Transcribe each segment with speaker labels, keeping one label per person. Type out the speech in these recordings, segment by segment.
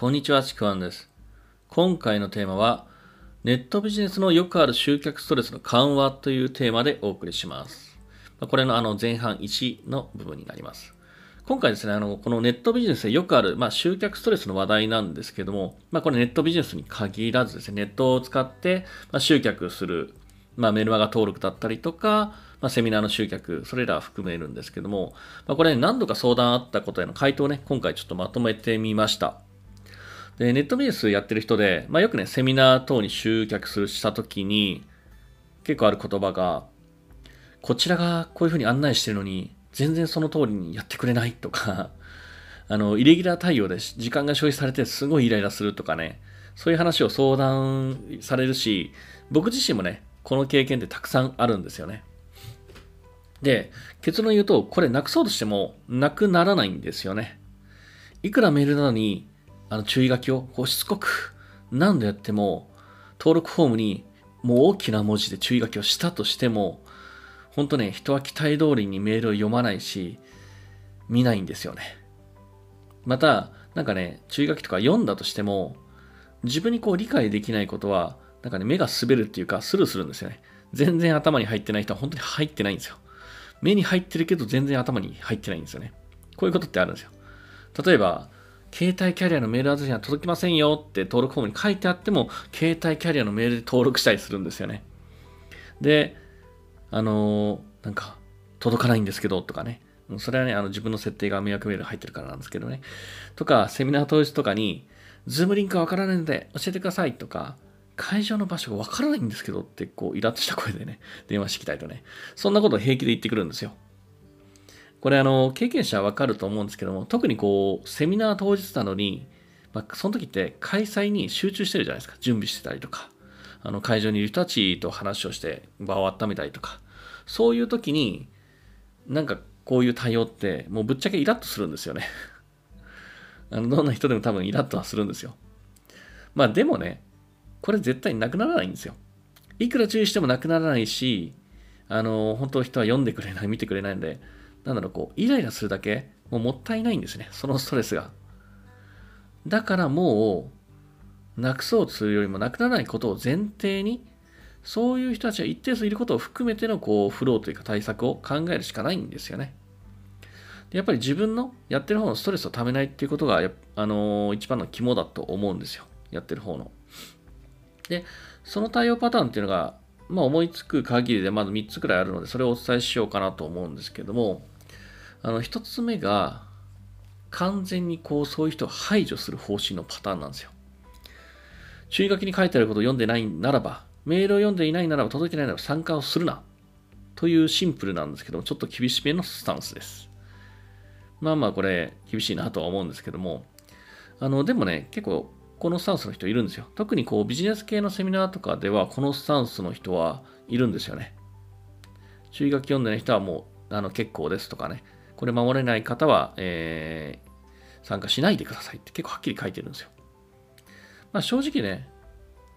Speaker 1: こんにちは、ちくわんです。今回のテーマは、ネットビジネスのよくある集客ストレスの緩和というテーマでお送りします。これのあの前半1の部分になります。今回ですね、あの、このネットビジネスでよくある、まあ、集客ストレスの話題なんですけども、まあ、これネットビジネスに限らずですね、ネットを使って、まあ、集客する、まあ、メルマガ登録だったりとか、まあ、セミナーの集客、それら含めるんですけども、まあ、これ何度か相談あったことへの回答をね、今回ちょっとまとめてみました。で、ネットビジネスやってる人で、まあ、よくね、セミナー等に集客するしたときに、結構ある言葉が、こちらがこういうふうに案内してるのに、全然その通りにやってくれないとか、あの、イレギュラー対応で時間が消費されてすごいイライラするとかね、そういう話を相談されるし、僕自身もね、この経験ってたくさんあるんですよね。で、結論言うと、これなくそうとしてもなくならないんですよね。いくらメールなのに、あの注意書きをこうしつこく何度やっても、登録フォームにもう大きな文字で注意書きをしたとしても、本当ね、人は期待通りにメールを読まないし、見ないんですよね。また、なんかね、注意書きとか読んだとしても、自分にこう理解できないことは、なんかね、目が滑るっていうか、スルーするんですよね。全然頭に入ってない人は本当に入ってないんですよ。目に入ってるけど全然頭に入ってないんですよね。こういうことってあるんですよ。例えば、携帯キャリアのメールアドレスには届きませんよって登録フォームに書いてあっても、携帯キャリアのメールで登録したりするんですよね。で、あのーなんか、届かないんですけど、とかね。それはね、あの自分の設定が迷惑メール入ってるからなんですけどね。とか、セミナー当日とかに、ズームリンクがわからないので教えてくださいとか、会場の場所がわからないんですけどって、こう、イラッとした声でね、電話してきたりとね。そんなことを平気で言ってくるんですよ。これあの、経験者はわかると思うんですけども、特にこう、セミナー当日なのに、まあ、その時って開催に集中してるじゃないですか。準備してたりとか、あの、会場にいる人たちと話をして場を温めたりとか、そういう時に、なんかこういう対応って、もうぶっちゃけイラッとするんですよね。あの、どんな人でも多分イラッとはするんですよ。まあでもね、これ絶対なくならないんですよ。いくら注意してもなくならないし、あの、本当人は読んでくれない、見てくれないので、なんだろう、こう、イライラするだけ、もうもったいないんですね。そのストレスが。だからもう、なくそうとするよりもなくならないことを前提に、そういう人たちが一定数いることを含めての、こう、フローというか対策を考えるしかないんですよね。やっぱり自分のやってる方のストレスをためないっていうことが、あのー一番の肝だと思うんですよ。やってる方の。で、その対応パターンっていうのが、まあ思いつく限りでまず3つくらいあるので、それをお伝えしようかなと思うんですけども、あの、1つ目が、完全にこう、そういう人を排除する方針のパターンなんですよ。注意書きに書いてあることを読んでないならば、メールを読んでいないならば、届いてないならば参加をするな。というシンプルなんですけども、ちょっと厳しめのスタンスです。まあまあこれ、厳しいなとは思うんですけども、あの、でもね、結構、このスタンスの人いるんですよ。特にこうビジネス系のセミナーとかでは、このスタンスの人はいるんですよね。注意書き読んでない人はもうあの結構ですとかね。これ守れない方は、えー参加しないでくださいって結構はっきり書いてるんですよ。まあ正直ね、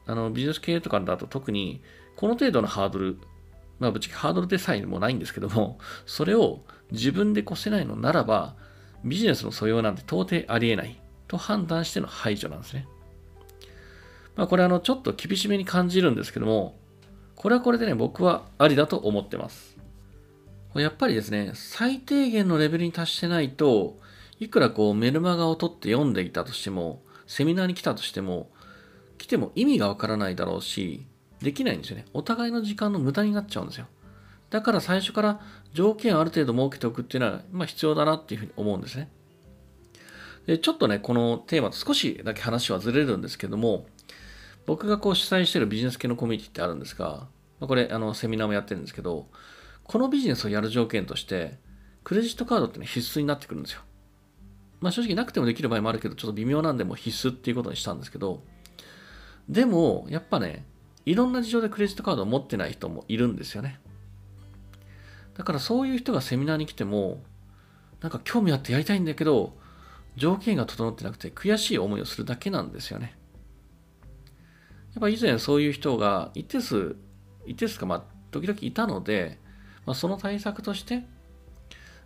Speaker 1: あのビジネス系とかだと特にこの程度のハードル、まあぶっちゃけハードルでさえもないんですけども、それを自分で越せないのならば、ビジネスの素養なんて到底ありえないと判断しての排除なんですね。まあ、これあの、ちょっと厳しめに感じるんですけども、これはこれでね、僕はありだと思ってます。やっぱりですね、最低限のレベルに達してないと、いくらこうメルマガを取って読んでいたとしても、セミナーに来たとしても、来ても意味がわからないだろうし、できないんですよね。お互いの時間の無駄になっちゃうんですよ。だから最初から条件をある程度設けておくっていうのは、まあ必要だなっていうふうに思うんですね。で、ちょっとね、このテーマと少しだけ話はずれるんですけども、僕がこう主催しているビジネス系のコミュニティってあるんですが、まあこれ、あの、セミナーもやってるんですけど、このビジネスをやる条件として、クレジットカードってね、必須になってくるんですよ。まあ正直なくてもできる場合もあるけど、ちょっと微妙なんで、も必須っていうことにしたんですけど、でも、やっぱね、いろんな事情でクレジットカードを持ってない人もいるんですよね。だからそういう人がセミナーに来ても、なんか興味あってやりたいんだけど、条件が整ってなくて悔しい思いをするだけなんですよね。やっぱ以前そういう人が一定数、一定数かまあ時々いたので、まあ、その対策として、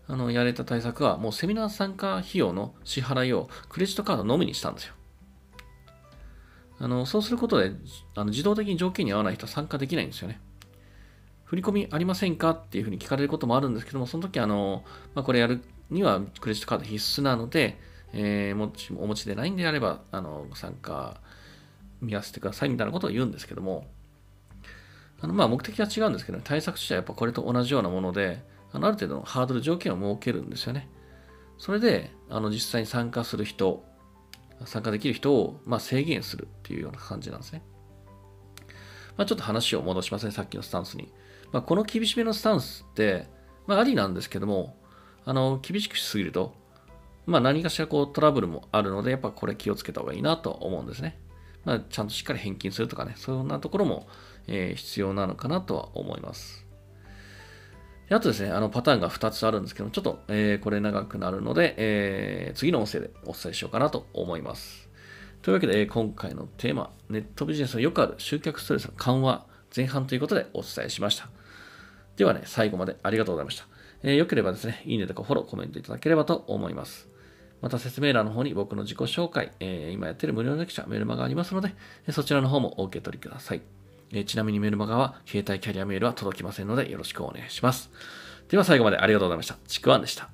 Speaker 1: あの、やれた対策はもうセミナー参加費用の支払いをクレジットカードのみにしたんですよ。あのそうすることであの自動的に条件に合わない人は参加できないんですよね。振り込みありませんかっていうふうに聞かれることもあるんですけども、その時あの、まあ、これやるにはクレジットカード必須なので、えー、もお持ちでないんであれば、あの参加見合わせてくださいみたいなことを言うんですけども、あのまあ目的は違うんですけど、ね対策としてはやっぱこれと同じようなもので、あのある程度のハードル条件を設けるんですよね。それで、あの実際に参加する人、参加できる人を、まあ、制限するっていうような感じなんですね。まあ、ちょっと話を戻しますね、さっきのスタンスに。まあ、この厳しめのスタンスって、まあ、ありなんですけども、あの、厳しくしすぎると、まあ、何かしらこうトラブルもあるので、やっぱこれ気をつけた方がいいなと思うんですね。まあ、ちゃんとしっかり返金するとかね、そんなところも、えー、必要なのかなとは思います。あとですね、あのパターンが2つあるんですけども、ちょっと、えー、これ長くなるので、えー、次の音声でお伝えしようかなと思います。というわけでえ、今回のテーマ、ネットビジネスのよくある集客ストレスの緩和前半ということでお伝えしました。ではね、最後までありがとうございました。えー、よければですね、いいねとかフォロー、コメントいただければと思います。また説明欄の方に僕の自己紹介、えー、今やってる無料レクチャー、メルマガありますので、そちらの方もお受け取りください。え、ちなみにメルマガは携帯キャリアメールは届きませんのでよろしくお願いします。では最後までありがとうございました。ちくわんでした。